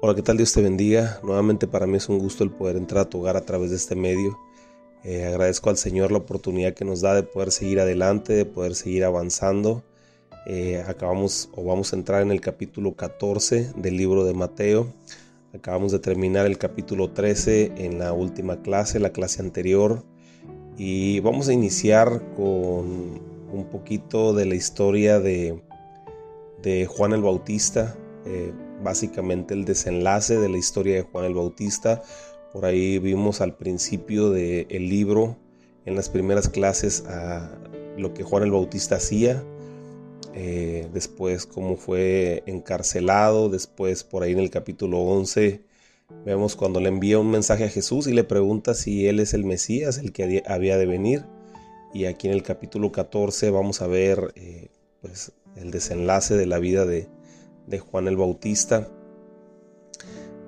Hola, ¿qué tal? Dios te bendiga. Nuevamente para mí es un gusto el poder entrar a tu hogar a través de este medio. Eh, agradezco al Señor la oportunidad que nos da de poder seguir adelante, de poder seguir avanzando. Eh, acabamos o vamos a entrar en el capítulo 14 del libro de Mateo. Acabamos de terminar el capítulo 13 en la última clase, la clase anterior. Y vamos a iniciar con un poquito de la historia de, de Juan el Bautista. Eh, básicamente el desenlace de la historia de Juan el Bautista. Por ahí vimos al principio del libro, en las primeras clases, lo que Juan el Bautista hacía. Eh, después cómo fue encarcelado. Después por ahí en el capítulo 11 vemos cuando le envía un mensaje a Jesús y le pregunta si él es el Mesías, el que había de venir. Y aquí en el capítulo 14 vamos a ver eh, pues, el desenlace de la vida de, de Juan el Bautista.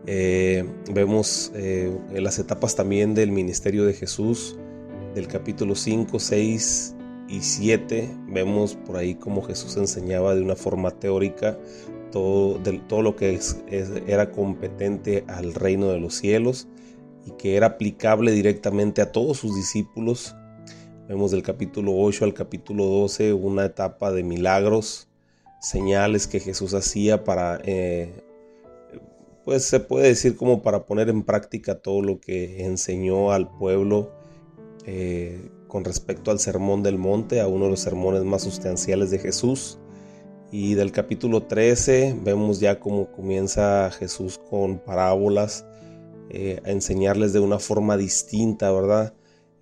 Eh, vemos eh, las etapas también del ministerio de Jesús, del capítulo 5, 6 y 7. Vemos por ahí cómo Jesús enseñaba de una forma teórica todo, todo lo que era competente al reino de los cielos y que era aplicable directamente a todos sus discípulos. Vemos del capítulo 8 al capítulo 12 una etapa de milagros, señales que Jesús hacía para, eh, pues se puede decir como para poner en práctica todo lo que enseñó al pueblo eh, con respecto al sermón del monte, a uno de los sermones más sustanciales de Jesús. Y del capítulo 13 vemos ya cómo comienza Jesús con parábolas eh, a enseñarles de una forma distinta, ¿verdad?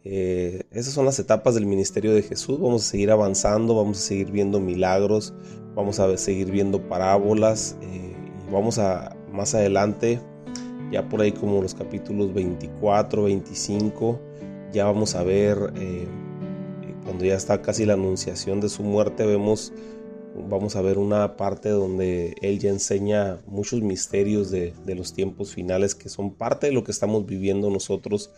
Esas son las etapas del ministerio de Jesús. Vamos a seguir avanzando, vamos a seguir viendo milagros, vamos a seguir viendo parábolas eh, vamos a más adelante, ya por ahí como los capítulos 24, 25, ya vamos a ver, eh, cuando ya está casi la anunciación de su muerte, vemos, vamos a ver una parte donde él ya enseña muchos misterios de, los tiempos finales que son parte de lo que estamos viviendo nosotros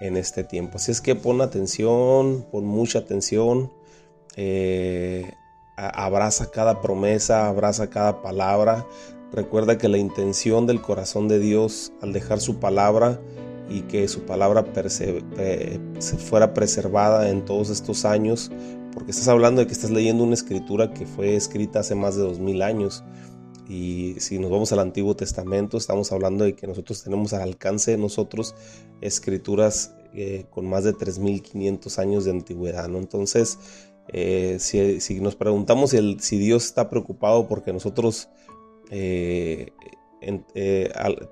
en este tiempo. Así es que pon atención, pon mucha atención. Eh, abraza cada promesa, abraza cada palabra. Recuerda que la intención del corazón de Dios al dejar su palabra y que su palabra se fuera preservada en todos estos años, porque estás hablando de que estás leyendo una escritura que fue escrita hace más de dos mil años. Y si nos vamos al Antiguo Testamento, estamos hablando de que nosotros tenemos al alcance de nosotros escrituras eh, con más de 3.500 años de antigüedad. ¿no? Entonces, eh, si, nos preguntamos si, Dios está preocupado porque nosotros eh,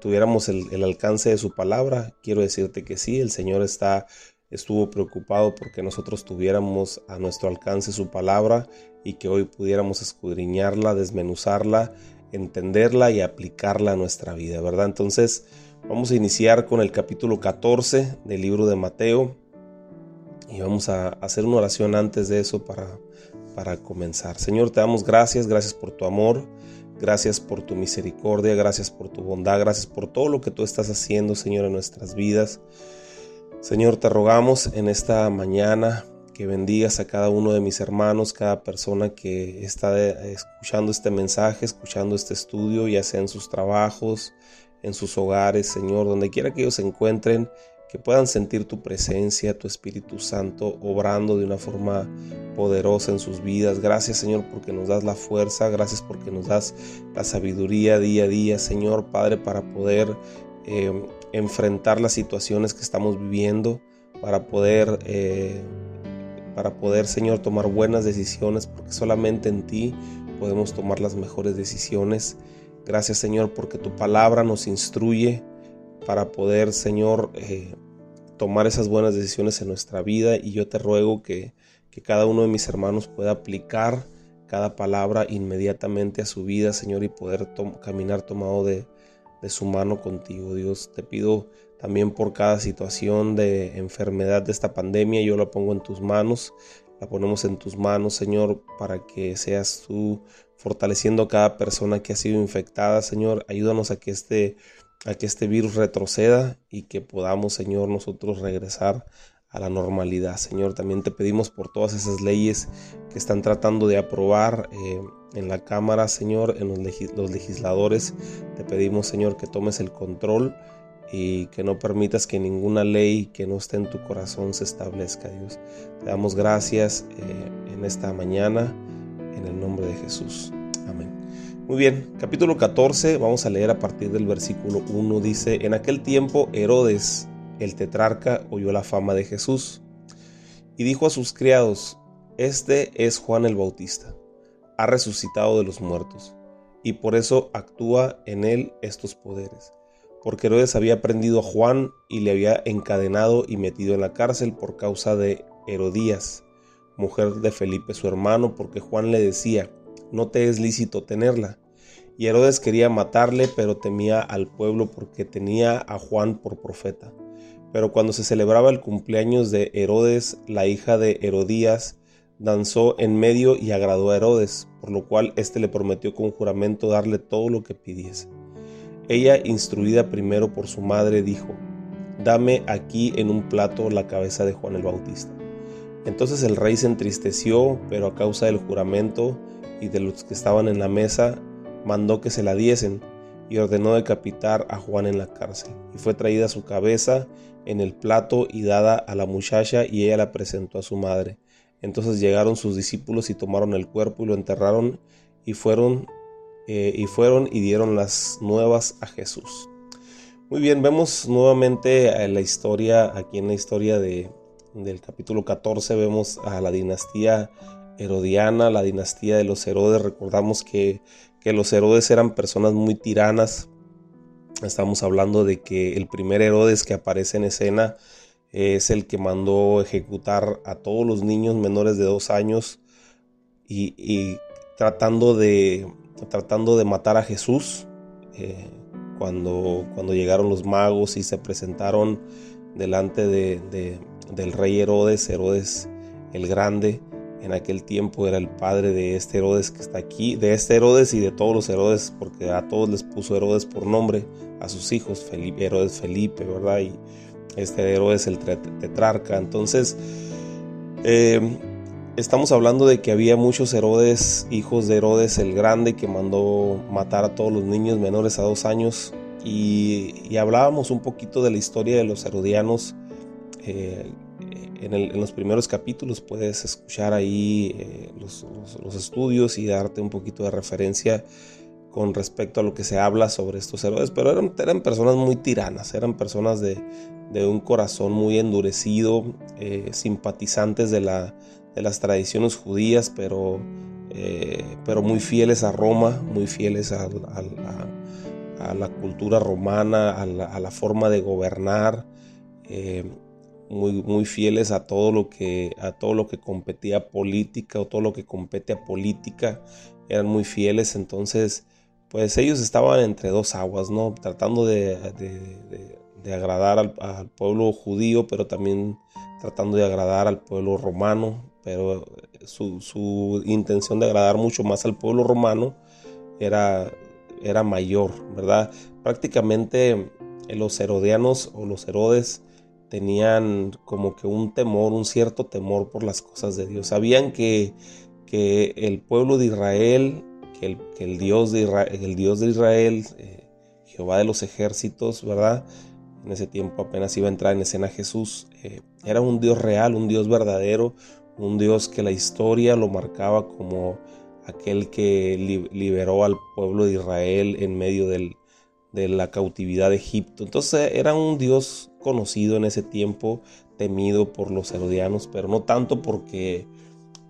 tuviéramos el, alcance de su palabra, quiero decirte que sí, el Señor está, estuvo preocupado porque nosotros tuviéramos a nuestro alcance su palabra y que hoy pudiéramos escudriñarla, desmenuzarla, entenderla y aplicarla a nuestra vida, ¿verdad? Entonces vamos a iniciar con el capítulo 14 del libro de Mateo y vamos a hacer una oración antes de eso para, para comenzar. Señor, te damos gracias, gracias por tu amor, gracias por tu misericordia, gracias por tu bondad, gracias por todo lo que tú estás haciendo, Señor, en nuestras vidas. Señor, te rogamos en esta mañana que bendigas a cada uno de mis hermanos, cada persona que está escuchando este mensaje, escuchando este estudio, ya sea en sus trabajos, en sus hogares, Señor, donde quiera que ellos se encuentren, que puedan sentir tu presencia, tu Espíritu Santo obrando de una forma poderosa en sus vidas. Gracias Señor porque nos das la fuerza, gracias porque nos das la sabiduría día a día, Señor Padre, para poder eh, enfrentar las situaciones que estamos viviendo, para poder, eh, para poder, Señor, tomar buenas decisiones, porque solamente en ti podemos tomar las mejores decisiones. Gracias Señor porque tu palabra nos instruye para poder, Señor, eh, tomar esas buenas decisiones en nuestra vida y yo te ruego que, cada uno de mis hermanos pueda aplicar cada palabra inmediatamente a su vida, Señor, y poder caminar tomado de, de su mano contigo, Dios. Te pido también por cada situación de enfermedad de esta pandemia, yo la pongo en tus manos, la ponemos en tus manos, Señor, para que seas tú fortaleciendo a cada persona que ha sido infectada, Señor. Ayúdanos a que este a que este virus retroceda y que podamos, Señor, nosotros regresar a la normalidad. Señor, también te pedimos por todas esas leyes que están tratando de aprobar eh, en la Cámara, Señor, en los, legisladores. Te pedimos, Señor, que tomes el control y que no permitas que ninguna ley que no esté en tu corazón se establezca, Dios. Te damos gracias eh, en esta mañana, en el nombre de Jesús. Amén. Muy bien, capítulo 14, vamos a leer a partir del versículo 1, dice, en aquel tiempo Herodes, el tetrarca, oyó la fama de Jesús y dijo a sus criados, este es Juan el Bautista, ha resucitado de los muertos, y por eso actúa en él estos poderes porque Herodes había prendido a Juan y le había encadenado y metido en la cárcel por causa de Herodías, mujer de Felipe su hermano, porque Juan le decía, no te es lícito tenerla. Y Herodes quería matarle, pero temía al pueblo porque tenía a Juan por profeta. Pero cuando se celebraba el cumpleaños de Herodes, la hija de Herodías, danzó en medio y agradó a Herodes, por lo cual éste le prometió con juramento darle todo lo que pidiese. Ella, instruida primero por su madre, dijo, Dame aquí en un plato la cabeza de Juan el Bautista. Entonces el rey se entristeció, pero a causa del juramento y de los que estaban en la mesa, mandó que se la diesen y ordenó decapitar a Juan en la cárcel. Y fue traída su cabeza en el plato y dada a la muchacha y ella la presentó a su madre. Entonces llegaron sus discípulos y tomaron el cuerpo y lo enterraron y fueron eh, y fueron y dieron las nuevas a Jesús. Muy bien, vemos nuevamente la historia, aquí en la historia de, del capítulo 14 vemos a la dinastía herodiana, la dinastía de los Herodes. Recordamos que, que los Herodes eran personas muy tiranas. Estamos hablando de que el primer Herodes que aparece en escena es el que mandó ejecutar a todos los niños menores de dos años y tratando de, tratando de matar a Jesús eh, cuando, cuando llegaron los magos y se presentaron delante de, del rey Herodes, Herodes el Grande. En aquel tiempo era el padre de este Herodes que está aquí, de este Herodes y de todos los Herodes, porque a todos les puso Herodes por nombre, a sus hijos, Herodes Felipe, ¿verdad? Y este Herodes el tetrarca. Entonces, eh, Estamos hablando de que había muchos Herodes, hijos de Herodes el Grande, que mandó matar a todos los niños menores a dos años. Y, hablábamos un poquito de la historia de los herodianos eh, en, los primeros capítulos. Puedes escuchar ahí eh, los, estudios y darte un poquito de referencia con respecto a lo que se habla sobre estos Herodes. Pero eran, personas muy tiranas, eran personas de, un corazón muy endurecido, eh, simpatizantes de la de las tradiciones judías, pero, eh, pero muy fieles a Roma, muy fieles a, la cultura romana, a la, forma de gobernar, eh, muy, muy fieles a todo, lo que, a todo lo que competía política o todo lo que compete a política, eran muy fieles, entonces pues ellos estaban entre dos aguas, ¿no? Tratando de, agradar al, al, pueblo judío, pero también tratando de agradar al pueblo romano, pero su, intención de agradar mucho más al pueblo romano era, era mayor, ¿verdad? Prácticamente eh, los herodianos o los herodes tenían como que un temor, un cierto temor por las cosas de Dios. Sabían que, que el pueblo de Israel, que el, Dios, de Israel, el Dios de Israel, eh, Jehová de los ejércitos, ¿verdad? En ese tiempo apenas iba a entrar en escena Jesús. Eh, era un Dios real, un Dios verdadero, un Dios que la historia lo marcaba como aquel que liberó al pueblo de Israel en medio de la cautividad de Egipto. Entonces era un Dios conocido en ese tiempo, temido por los herodianos, pero no tanto porque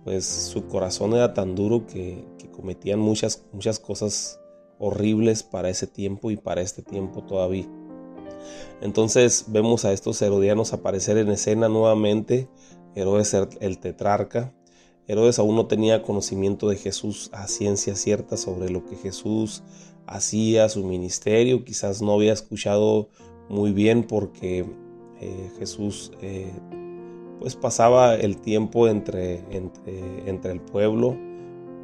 pues su corazón era tan duro que, cometían muchas, muchas cosas horribles para ese tiempo y para este tiempo todavía. Entonces vemos a estos herodianos aparecer en escena nuevamente Herodes el tetrarca. Herodes aún no tenía conocimiento de Jesús a ciencia cierta sobre lo que Jesús hacía, su ministerio. Quizás no había escuchado muy bien porque eh, Jesús eh, pues pasaba el tiempo entre, entre, entre el pueblo,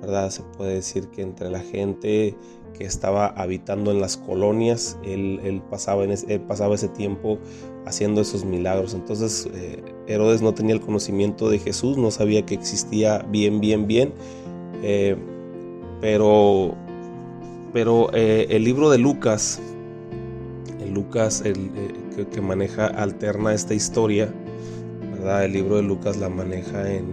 ¿verdad? Se puede decir que entre la gente que estaba habitando en las colonias, él, pasaba, en ese, pasaba ese tiempo haciendo esos milagros. Entonces eh, Herodes no tenía el conocimiento de Jesús, no sabía que existía bien, bien, bien. Eh, Pero, pero eh, el libro de Lucas, el Lucas el, eh, que, maneja, alterna esta historia, ¿verdad? El libro de Lucas la maneja en,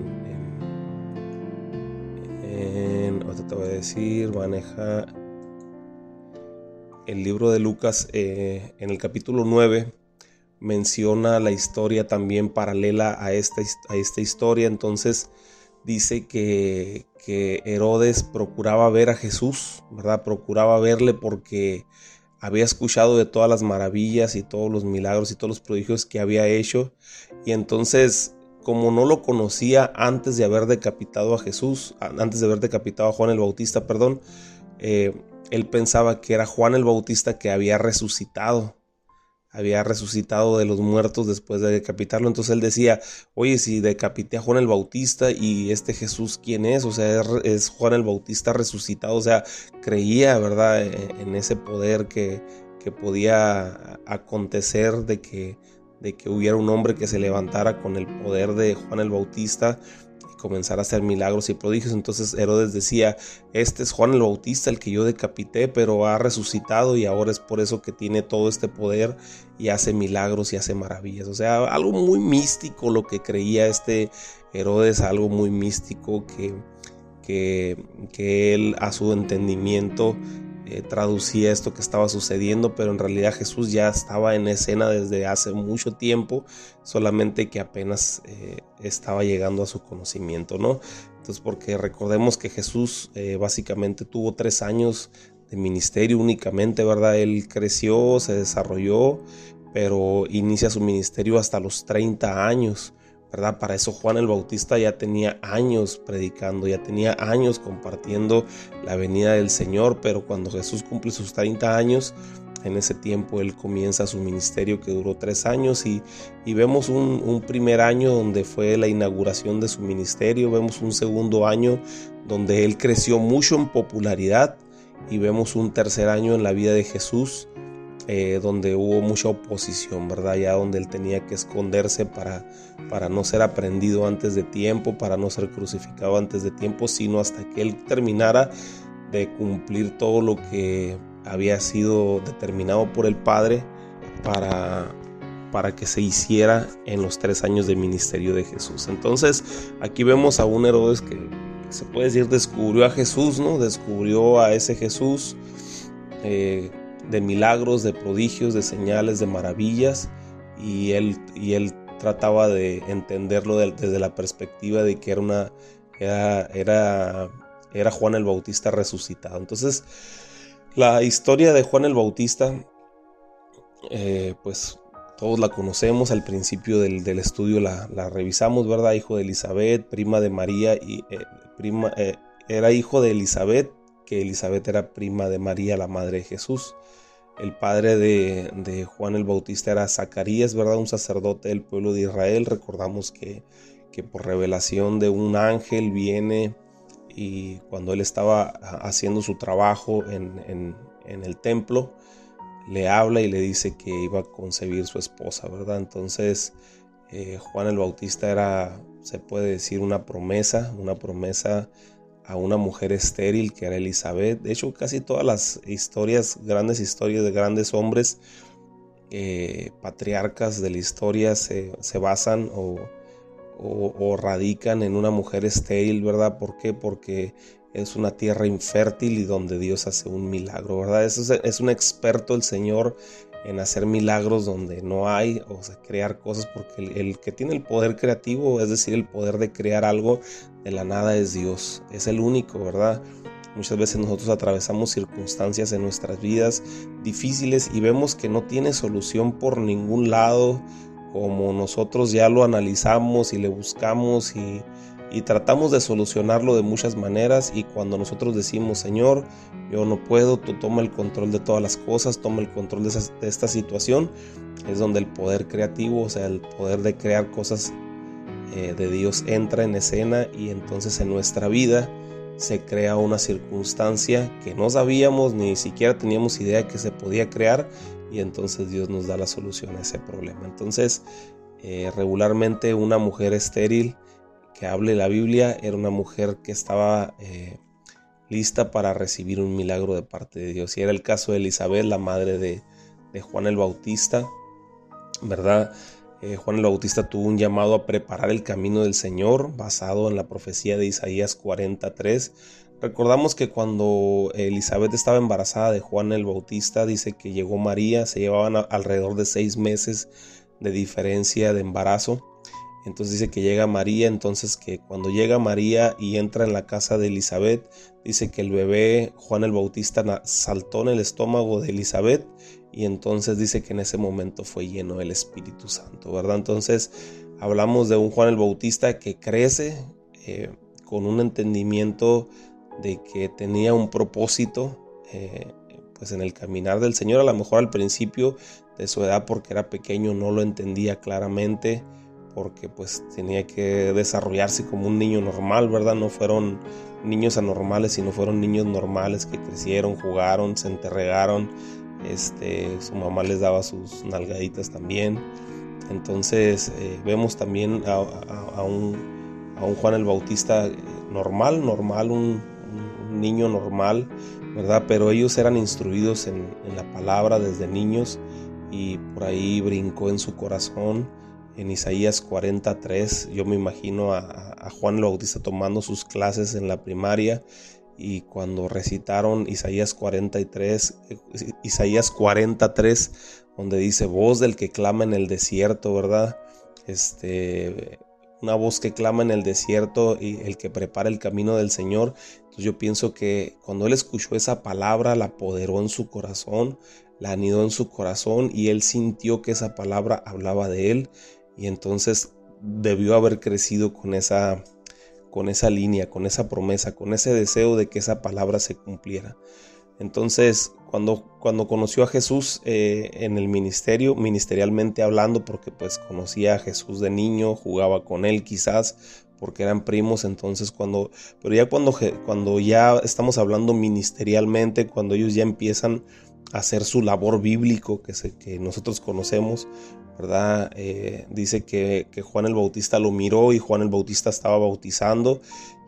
te voy a decir, maneja el libro de Lucas eh, en el capítulo 9 menciona la historia también paralela a esta, a esta historia. Entonces dice que, que, Herodes procuraba ver a Jesús, ¿verdad? Procuraba verle porque había escuchado de todas las maravillas y todos los milagros y todos los prodigios que había hecho. Y entonces, como no lo conocía antes de haber decapitado a Jesús, antes de haber decapitado a Juan el Bautista, perdón, eh, él pensaba que era Juan el Bautista que había resucitado había resucitado de los muertos después de decapitarlo. Entonces él decía, oye, si decapité a Juan el Bautista y este Jesús, ¿quién es? O sea, es, Juan el Bautista resucitado. O sea, creía, ¿verdad?, e, en, ese poder que, que, podía acontecer de que, de que hubiera un hombre que se levantara con el poder de Juan el Bautista comenzar a hacer milagros y prodigios. Entonces Herodes decía, este es Juan el Bautista, el que yo decapité, pero ha resucitado y ahora es por eso que tiene todo este poder y hace milagros y hace maravillas. O sea, algo muy místico lo que creía este Herodes, algo muy místico que, que, que él a su entendimiento eh, traducía esto que estaba sucediendo, pero en realidad Jesús ya estaba en escena desde hace mucho tiempo, solamente que apenas eh, estaba llegando a su conocimiento, ¿no? Entonces, porque recordemos que Jesús eh, básicamente tuvo tres años de ministerio únicamente, ¿verdad? Él creció, se desarrolló, pero inicia su ministerio hasta los 30 años. ¿Verdad? Para eso Juan el Bautista ya tenía años predicando, ya tenía años compartiendo la venida del Señor, pero cuando Jesús cumple sus 30 años, en ese tiempo él comienza su ministerio que duró tres años y, vemos un, un, primer año donde fue la inauguración de su ministerio, vemos un segundo año donde él creció mucho en popularidad y vemos un tercer año en la vida de Jesús eh, donde hubo mucha oposición, ¿verdad? Ya donde él tenía que esconderse para, para no ser aprendido antes de tiempo, para no ser crucificado antes de tiempo, sino hasta que él terminara de cumplir todo lo que había sido determinado por el Padre para, para que se hiciera en los tres años de ministerio de Jesús. Entonces aquí vemos a un Herodes que, se puede decir descubrió a Jesús, ¿no? Descubrió a ese Jesús. Eh, de milagros, de prodigios, de señales, de maravillas, y él, y él trataba de entenderlo desde la perspectiva de que era una era, era, era Juan el Bautista resucitado. Entonces, la historia de Juan el Bautista, eh, pues todos la conocemos, al principio del, estudio la, revisamos, ¿verdad? Hijo de Elizabeth, prima de María, y eh, prima, eh, era hijo de Elizabeth, que Elizabeth era prima de María, la madre de Jesús. El padre de, Juan el Bautista era Zacarías, ¿verdad? Un sacerdote del pueblo de Israel. Recordamos que, por revelación de un ángel viene y cuando él estaba haciendo su trabajo en, el templo, le habla y le dice que iba a concebir su esposa, ¿verdad? Entonces eh, Juan el Bautista era, se puede decir, una promesa, una promesa a una mujer estéril que era Elizabeth. De hecho, casi todas las historias, grandes historias de grandes hombres, eh, patriarcas de la historia se, basan o, radican en una mujer estéril, ¿verdad? ¿Por qué? Porque es una tierra infértil y donde Dios hace un milagro, ¿verdad? Es un experto el Señor en hacer milagros donde no hay, o sea, crear cosas, porque el, que tiene el poder creativo, es decir, el poder de crear algo de la nada es Dios, es el único, ¿verdad? Muchas veces nosotros atravesamos circunstancias en nuestras vidas difíciles y vemos que no tiene solución por ningún lado, como nosotros ya lo analizamos y le buscamos y y tratamos de solucionarlo de muchas maneras y cuando nosotros decimos Señor yo no puedo tú toma el control de todas las cosas toma el control de, esta situación es donde el poder creativo o sea el poder de crear cosas eh, de Dios entra en escena y entonces en nuestra vida se crea una circunstancia que no sabíamos ni siquiera teníamos idea que se podía crear y entonces Dios nos da la solución a ese problema. Entonces eh, regularmente una mujer estéril que hable la Biblia era una mujer que estaba eh, lista para recibir un milagro de parte de Dios. Y era el caso de Elizabeth, la madre de, Juan el Bautista, ¿verdad? Eh, Juan el Bautista tuvo un llamado a preparar el camino del Señor basado en la profecía de Isaías 43. Recordamos que cuando Elizabeth estaba embarazada de Juan el Bautista, dice que llegó María, se llevaban alrededor de seis meses de diferencia de embarazo. Entonces dice que llega María, entonces que cuando llega María y entra en la casa de Elizabeth, dice que el bebé Juan el Bautista saltó en el estómago de Elizabeth y entonces dice que en ese momento fue lleno del Espíritu Santo, ¿verdad? Entonces hablamos de un Juan el Bautista que crece eh, con un entendimiento de que tenía un propósito eh, pues en el caminar del Señor, a lo mejor al principio de su edad porque era pequeño no lo entendía claramente, porque pues tenía que desarrollarse como un niño normal, ¿verdad? No fueron niños anormales, sino fueron niños normales que crecieron, jugaron, se enterregaron, este, su mamá les daba sus nalgaditas también. Entonces eh, vemos también a, un, Juan el Bautista eh, normal, normal, un, niño normal, ¿verdad? Pero ellos eran instruidos en, en la palabra desde niños y por ahí brincó en su corazón en Isaías 43. Yo me imagino a, Juan el Bautista tomando sus clases en la primaria y cuando recitaron Isaías 43, Isaías 43, donde dice voz del que clama en el desierto, ¿verdad? Este, una voz que clama en el desierto y el que prepara el camino del Señor. Entonces yo pienso que cuando él escuchó esa palabra, la apoderó en su corazón, la anidó en su corazón y él sintió que esa palabra hablaba de él y entonces debió haber crecido con esa, con esa línea, con esa promesa, con ese deseo de que esa palabra se cumpliera. Entonces, cuando, cuando conoció a Jesús eh, en el ministerio, ministerialmente hablando, porque pues conocía a Jesús de niño, jugaba con él quizás, porque eran primos, entonces cuando, pero ya cuando, cuando ya estamos hablando ministerialmente, cuando ellos ya empiezan a hacer su labor bíblico que, que nosotros conocemos, ¿verdad? Eh, dice que, Juan el Bautista lo miró y Juan el Bautista estaba bautizando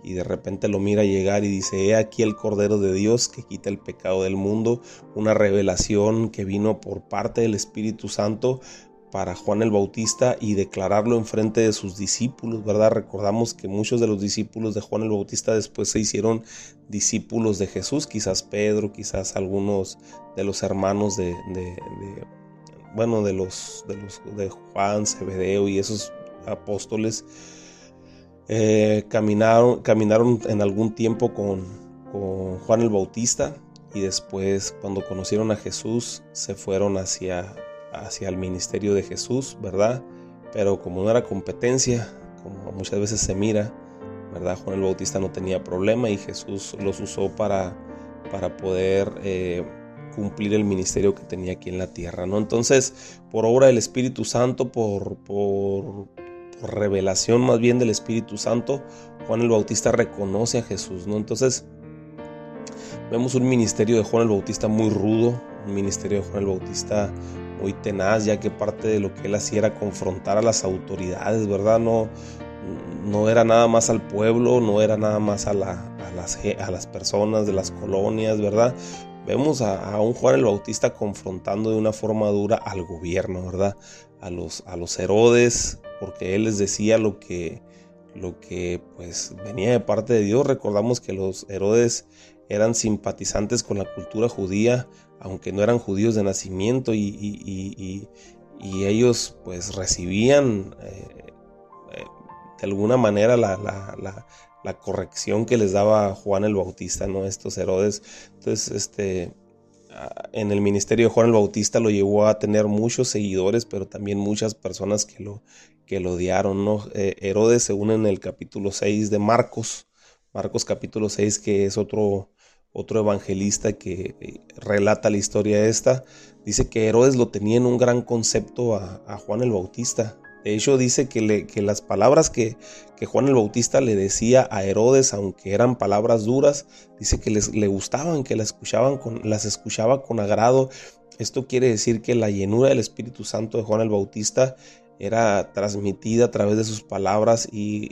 y de repente lo mira llegar y dice, he aquí el Cordero de Dios que quita el pecado del mundo, una revelación que vino por parte del Espíritu Santo para Juan el Bautista y declararlo en frente de sus discípulos, ¿verdad? Recordamos que muchos de los discípulos de Juan el Bautista después se hicieron discípulos de Jesús, quizás Pedro, quizás algunos de los hermanos de bueno, de los, de los de Juan, Zebedeo y esos apóstoles, eh, caminaron, caminaron en algún tiempo con, con Juan el Bautista y después cuando conocieron a Jesús se fueron hacia, hacia el ministerio de Jesús, ¿verdad? Pero como no era competencia, como muchas veces se mira, ¿verdad? Juan el Bautista no tenía problema y Jesús los usó para, para poder eh, cumplir el ministerio que tenía aquí en la tierra, ¿no? Entonces, por obra del Espíritu Santo, por, por, revelación más bien del Espíritu Santo, Juan el Bautista reconoce a Jesús, ¿no? Entonces, vemos un ministerio de Juan el Bautista muy rudo, un ministerio de Juan el Bautista muy tenaz, ya que parte de lo que él hacía era confrontar a las autoridades, ¿verdad? No, no era nada más al pueblo, no era nada más a, la, a, las, a las personas de las colonias, ¿verdad? Vemos a, un Juan el Bautista confrontando de una forma dura al gobierno, ¿verdad? A los, a los Herodes, porque él les decía lo que, lo que pues venía de parte de Dios. Recordamos que los Herodes eran simpatizantes con la cultura judía, aunque no eran judíos de nacimiento y, ellos pues recibían eh, eh, de alguna manera la corrección que les daba Juan el Bautista, ¿no? Estos Herodes. Entonces, este, en el ministerio de Juan el Bautista lo llevó a tener muchos seguidores, pero también muchas personas que lo, que lo odiaron, ¿no? Eh, Herodes se une en el capítulo 6 de Marcos, Marcos capítulo 6, que es otro, otro evangelista que eh, relata la historia esta, dice que Herodes lo tenía en un gran concepto a Juan el Bautista. De hecho, dice que, las palabras que, Juan el Bautista le decía a Herodes, aunque eran palabras duras, dice que les, le gustaban, que las, escuchaban con, las escuchaba con agrado. Esto quiere decir que la llenura del Espíritu Santo de Juan el Bautista era transmitida a través de sus palabras y,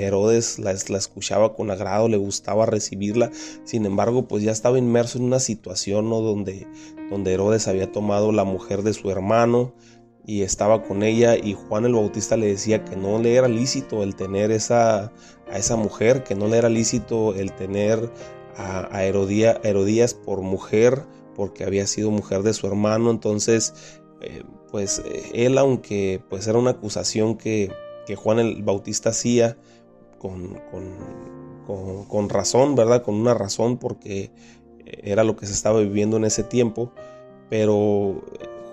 Herodes la, la, escuchaba con agrado, le gustaba recibirla. Sin embargo, pues ya estaba inmerso en una situación ¿no? donde, donde Herodes había tomado la mujer de su hermano y estaba con ella y Juan el Bautista le decía que no le era lícito el tener esa, a esa mujer, que no le era lícito el tener a, a Herodías por mujer porque había sido mujer de su hermano. Entonces, eh, pues eh, él, aunque pues era una acusación que, Juan el Bautista hacía con, con, razón, ¿verdad? Con una razón porque era lo que se estaba viviendo en ese tiempo, pero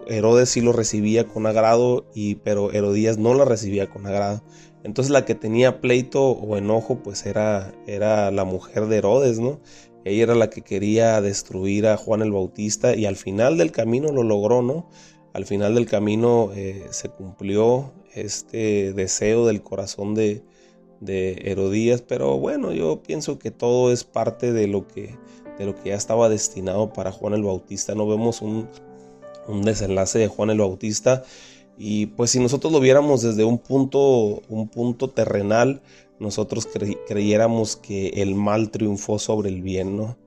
Herodes sí lo recibía con agrado, y, pero Herodías no la recibía con agrado. Entonces la que tenía pleito o enojo pues era, era la mujer de Herodes, ¿no? Ella era la que quería destruir a Juan el Bautista y al final del camino lo logró, ¿no? Al final del camino eh, se cumplió este deseo del corazón de, de Herodías, pero bueno, yo pienso que todo es parte de lo que, de lo que ya estaba destinado para Juan el Bautista. No vemos un, un desenlace de Juan el Bautista y pues si nosotros lo viéramos desde un punto, un punto terrenal, nosotros creyéramos que el mal triunfó sobre el bien, ¿no?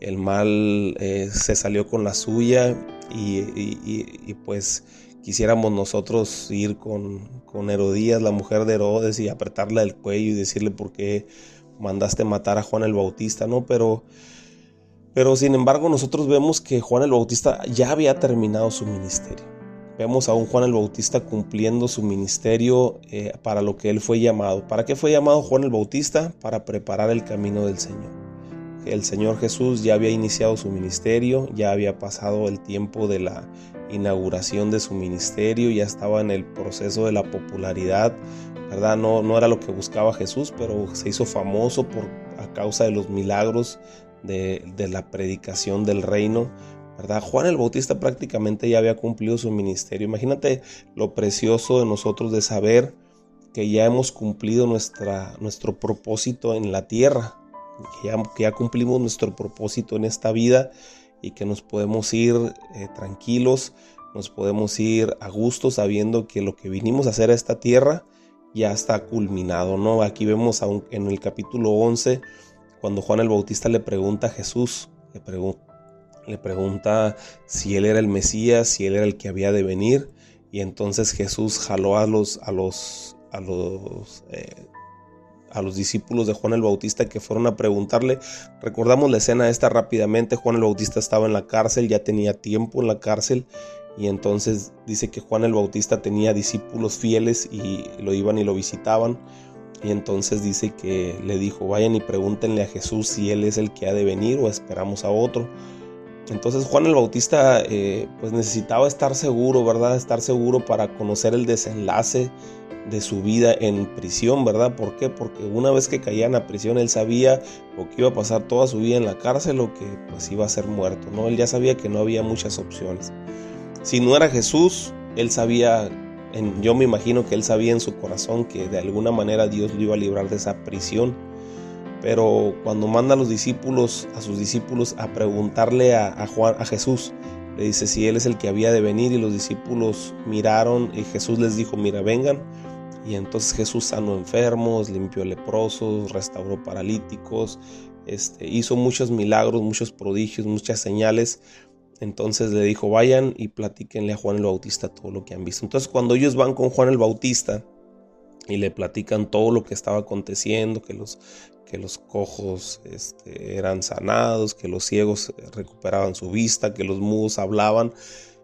El mal eh, se salió con la suya y, pues quisiéramos nosotros ir con, con, Herodías, la mujer de Herodes, y apretarle el cuello y decirle por qué mandaste matar a Juan el Bautista, ¿no? Pero, pero sin embargo nosotros vemos que Juan el Bautista ya había terminado su ministerio. Vemos a un Juan el Bautista cumpliendo su ministerio eh, para lo que él fue llamado. ¿Para qué fue llamado Juan el Bautista? Para preparar el camino del Señor. El Señor Jesús ya había iniciado su ministerio, ya había pasado el tiempo de la inauguración de su ministerio, ya estaba en el proceso de la popularidad, ¿verdad? No, no era lo que buscaba Jesús, pero se hizo famoso por, a causa de los milagros de, la predicación del reino Juan el Bautista prácticamente ya había cumplido su ministerio. Imagínate lo precioso de nosotros de saber que ya hemos cumplido nuestra, nuestro propósito en la tierra, que ya, cumplimos nuestro propósito en esta vida y que nos podemos ir eh, tranquilos, nos podemos ir a gusto sabiendo que lo que vinimos a hacer a esta tierra ya está culminado, ¿no? Aquí vemos en el capítulo 11 cuando Juan el Bautista le pregunta a Jesús, le pregunta, si él era el Mesías, si él era el que había de venir. Y entonces Jesús jaló a los, a los, a los, eh, a los discípulos de Juan el Bautista que fueron a preguntarle. Recordamos la escena esta rápidamente. Juan el Bautista estaba en la cárcel, ya tenía tiempo en la cárcel. Y entonces dice que Juan el Bautista tenía discípulos fieles y lo iban y lo visitaban. Y entonces dice que le dijo, vayan y pregúntenle a Jesús si él es el que ha de venir o esperamos a otro. Entonces Juan el Bautista eh, pues necesitaba estar seguro, ¿verdad? Estar seguro para conocer el desenlace de su vida en prisión, ¿verdad? ¿Por qué? Porque una vez que caía en la prisión él sabía o que iba a pasar toda su vida en la cárcel o que pues iba a ser muerto, ¿no? Él ya sabía que no había muchas opciones. Si no era Jesús, él sabía, yo me imagino que él sabía en su corazón que de alguna manera Dios lo iba a librar de esa prisión pero cuando manda a los discípulos, a sus discípulos, a preguntarle a, Juan, a Jesús, le dice si él es el que había de venir y los discípulos miraron y Jesús les dijo, mira, vengan. Y entonces Jesús sanó enfermos, limpió leprosos, restauró paralíticos, este, hizo muchos milagros, muchos prodigios, muchas señales. Entonces le dijo, vayan y platíquenle a Juan el Bautista todo lo que han visto. Entonces cuando ellos van con Juan el Bautista y le platican todo lo que estaba aconteciendo, que los que los cojos este, eran sanados, que los ciegos recuperaban su vista, que los mudos hablaban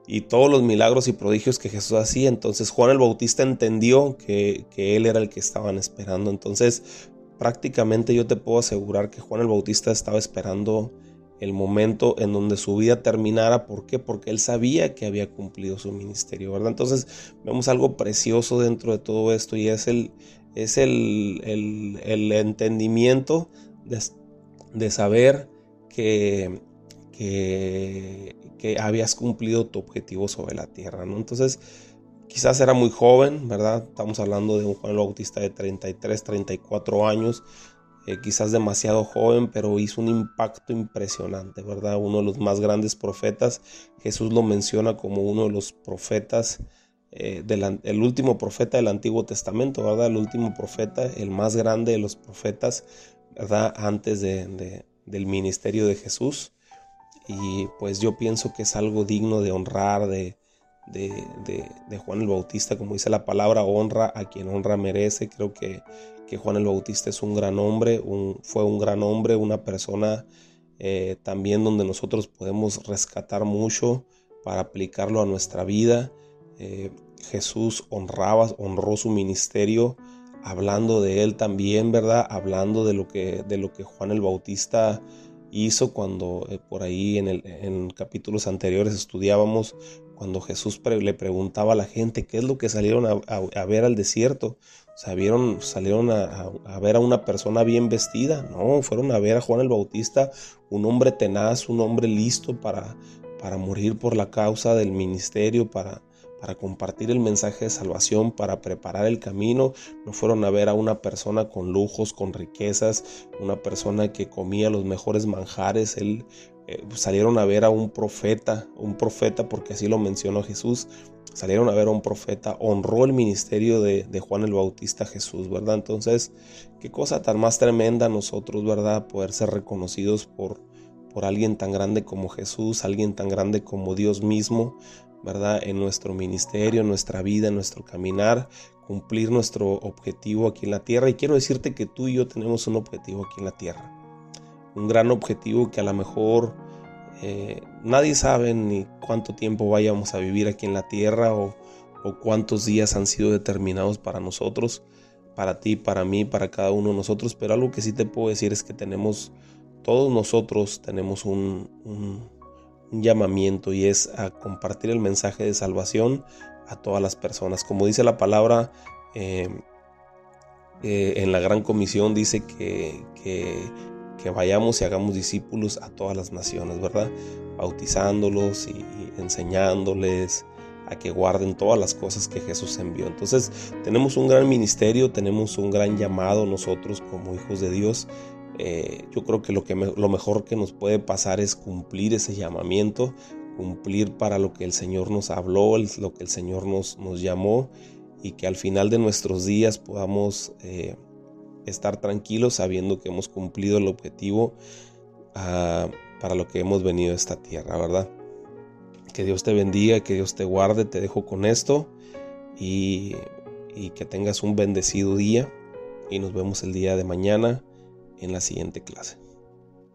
y todos los milagros y prodigios que Jesús hacía. Entonces Juan el Bautista entendió que, él era el que estaban esperando. Entonces prácticamente yo te puedo asegurar que Juan el Bautista estaba esperando el momento en donde su vida terminara. ¿Por qué? Porque él sabía que había cumplido su ministerio, ¿verdad? Entonces vemos algo precioso dentro de todo esto y es el, es el, entendimiento de, saber que, que, habías cumplido tu objetivo sobre la tierra, ¿no? Entonces, quizás era muy joven, ¿verdad? Estamos hablando de un Juan Bautista de 33, 34 años, eh, quizás demasiado joven, pero hizo un impacto impresionante, ¿verdad? Uno de los más grandes profetas, Jesús lo menciona como uno de los profetas eh, el último profeta del Antiguo Testamento, ¿verdad? El último profeta, el más grande de los profetas, ¿verdad? Antes de, del ministerio de Jesús. Y pues yo pienso que es algo digno de honrar, de, de, Juan el Bautista, como dice la palabra, honra a quien honra merece. Creo que, que Juan el Bautista es un gran hombre, fue un gran hombre, una persona eh, también donde nosotros podemos rescatar mucho para aplicarlo a nuestra vida. Eh, Jesús honraba, honró su ministerio, hablando de él también, ¿verdad? Hablando de lo que, de lo que Juan el Bautista hizo cuando eh, por ahí en, el, en capítulos anteriores estudiábamos cuando Jesús le preguntaba a la gente qué es lo que salieron a, ver al desierto. Salieron a, ver a una persona bien vestida. No, fueron a ver a Juan el Bautista, un hombre tenaz, un hombre listo para, para morir por la causa del ministerio, para, para compartir el mensaje de salvación, para preparar el camino. No fueron a ver a una persona con lujos, con riquezas, una persona que comía los mejores manjares. Él, eh, salieron a ver a un profeta, un profeta porque así lo mencionó Jesús. Salieron a ver a un profeta, honró el ministerio de, de Juan el Bautista Jesús, ¿verdad? Entonces, qué cosa tan más tremenda nosotros, ¿verdad? Poder ser reconocidos por, por alguien tan grande como Jesús, alguien tan grande como Dios mismo, ¿verdad? En nuestro ministerio, en nuestra vida, en nuestro caminar, cumplir nuestro objetivo aquí en la tierra. Y quiero decirte que tú y yo tenemos un objetivo aquí en la tierra. Un gran objetivo que a lo mejor eh, nadie sabe ni cuánto tiempo vayamos a vivir aquí en la tierra o, cuántos días han sido determinados para nosotros, para ti, para mí, para cada uno de nosotros. Pero algo que sí te puedo decir es que tenemos, todos nosotros tenemos un llamamiento y es a compartir el mensaje de salvación a todas las personas. Como dice la palabra eh, eh, en la gran comisión, dice que, vayamos y hagamos discípulos a todas las naciones, ¿verdad? Bautizándolos y, enseñándoles a que guarden todas las cosas que Jesús envió. Entonces tenemos un gran ministerio, tenemos un gran llamado nosotros como hijos de Dios eh, yo creo que lo, que lo mejor que nos puede pasar es cumplir ese llamamiento, cumplir para lo que el Señor nos habló, lo que el Señor nos, nos llamó y que al final de nuestros días podamos eh, estar tranquilos sabiendo que hemos cumplido el objetivo ah, para lo que hemos venido a esta tierra, ¿verdad? Que Dios te bendiga, que Dios te guarde, te dejo con esto y, y que tengas un bendecido día y nos vemos el día de mañana en la siguiente clase.